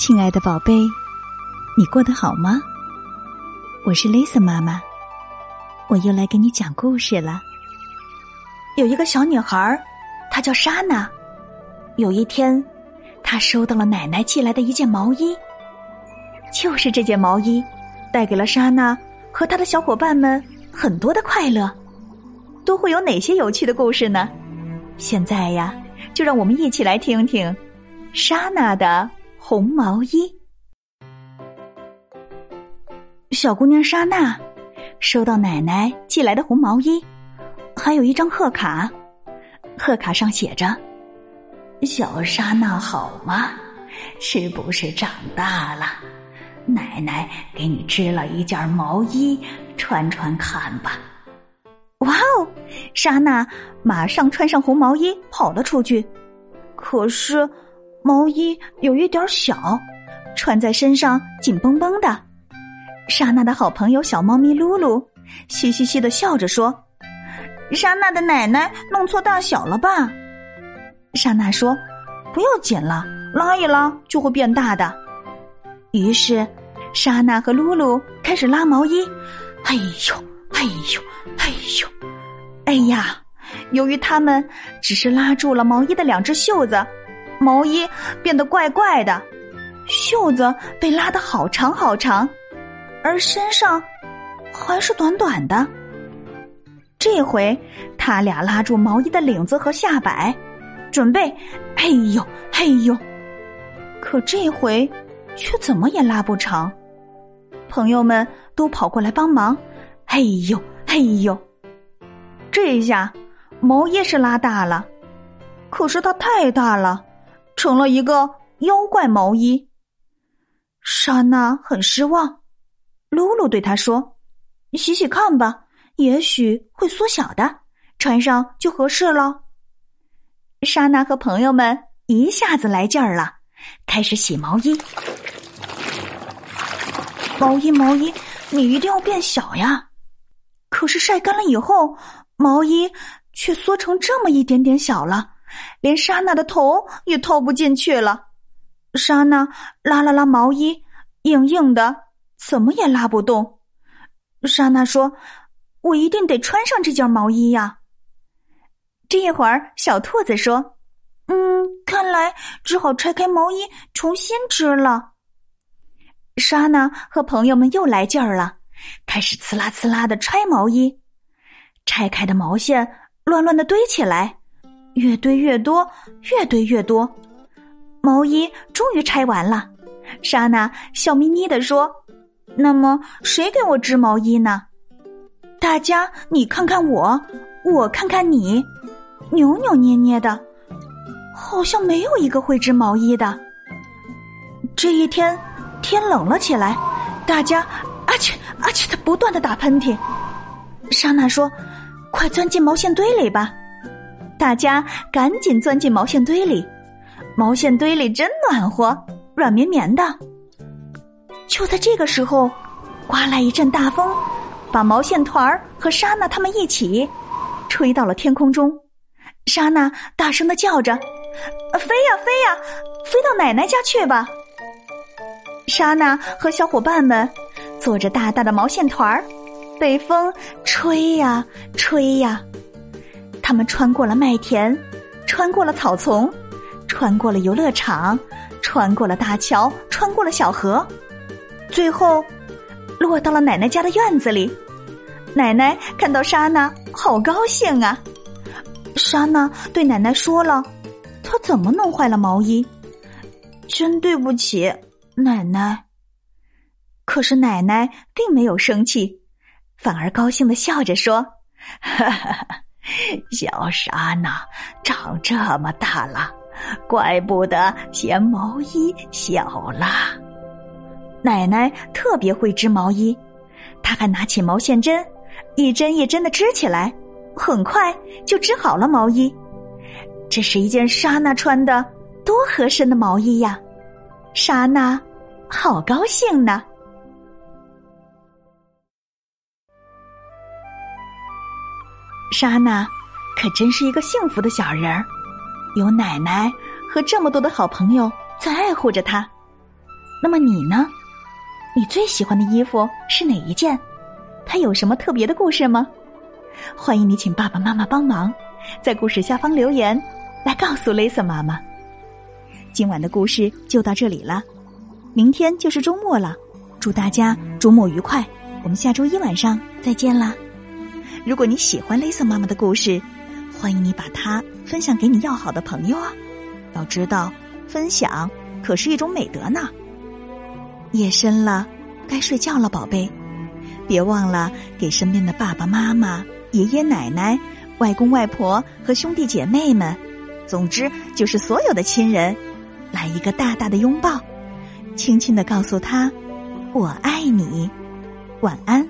亲爱的宝贝，你过得好吗？我是 Lisa 妈妈，我又来给你讲故事了。有一个小女孩，她叫莎娜。有一天，她收到了奶奶寄来的一件毛衣，就是这件毛衣，带给了莎娜和她的小伙伴们很多的快乐。都会有哪些有趣的故事呢？现在呀，就让我们一起来听听莎娜的红毛衣。小姑娘莎娜收到奶奶寄来的红毛衣，还有一张贺卡。贺卡上写着：“小莎娜好吗？是不是长大了？奶奶给你织了一件毛衣，穿穿看吧。”哇哦！莎娜马上穿上红毛衣跑了出去。可是毛衣有一点小，穿在身上紧绷绷的。莎娜的好朋友小猫咪露露嘻嘻嘻的笑着说：“莎娜的奶奶弄错大小了吧？”莎娜说：“不要紧了，拉一拉就会变大的。”于是莎娜和露露开始拉毛衣。哎呦！哎呦，哎呦，哎呀！由于他们只是拉住了毛衣的两只袖子，毛衣变得怪怪的，袖子被拉得好长好长，而身上还是短短的。这回他俩拉住毛衣的领子和下摆，准备，哎呦，哎呦！可这回却怎么也拉不长。朋友们都跑过来帮忙。哎呦，哎呦！这一下毛衣是拉大了，可是它太大了，成了一个妖怪毛衣。莎娜很失望，露露对她说：“洗洗看吧，也许会缩小的，穿上就合适了。”莎娜和朋友们一下子来劲儿了，开始洗毛衣。毛衣，毛衣，你一定要变小呀！可是晒干了以后，毛衣却缩成这么一点点小了，连莎娜的头也套不进去了。莎娜拉了拉毛衣，硬硬的，怎么也拉不动。莎娜说：“我一定得穿上这件毛衣呀。”这一会儿，小兔子说：“嗯，看来只好拆开毛衣重新织了。”莎娜和朋友们又来劲儿了。开始呲啦呲啦的拆毛衣，拆开的毛线乱乱的堆起来，越堆越多，越堆越多。毛衣终于拆完了，莎娜笑眯眯的说：“那么谁给我织毛衣呢？”大家你看看我，我看看你，扭扭捏捏的，好像没有一个会织毛衣的。这一天，天冷了起来，大家。阿切阿切，的不断的打喷嚏。莎娜说：“快钻进毛线堆里吧！”大家赶紧钻进毛线堆里。毛线堆里真暖和，软绵绵的。就在这个时候，刮来一阵大风，把毛线团儿和莎娜他们一起吹到了天空中。莎娜大声的叫着：“飞呀飞呀，飞到奶奶家去吧！”莎娜和小伙伴们。坐着大大的毛线团儿，被风吹呀吹呀，他们穿过了麦田，穿过了草丛，穿过了游乐场，穿过了大桥，穿过了小河，最后落到了奶奶家的院子里。奶奶看到莎娜，好高兴啊！莎娜对奶奶说了，她怎么弄坏了毛衣？真对不起，奶奶。可是奶奶并没有生气，反而高兴的笑着说：“哈哈哈，小莎娜长这么大了，怪不得嫌毛衣小了。奶奶特别会织毛衣，她还拿起毛线针，一针一针的织起来，很快就织好了毛衣。这是一件莎娜穿的多合身的毛衣呀！莎娜好高兴呢。”莎娜可真是一个幸福的小人儿，有奶奶和这么多的好朋友在爱护着她。那么你呢？你最喜欢的衣服是哪一件？它有什么特别的故事吗？欢迎你请爸爸妈妈帮忙，在故事下方留言，来告诉 Lisa 妈妈。今晚的故事就到这里了，明天就是周末了，祝大家周末愉快！我们下周一晚上再见啦！如果你喜欢 Lisa 妈妈的故事，欢迎你把它分享给你要好的朋友啊！要知道，分享可是一种美德呢。夜深了，该睡觉了，宝贝，别忘了给身边的爸爸妈妈、爷爷奶奶、外公外婆和兄弟姐妹们，总之就是所有的亲人。来一个大大的拥抱，轻轻的告诉他：“我爱你，晚安。”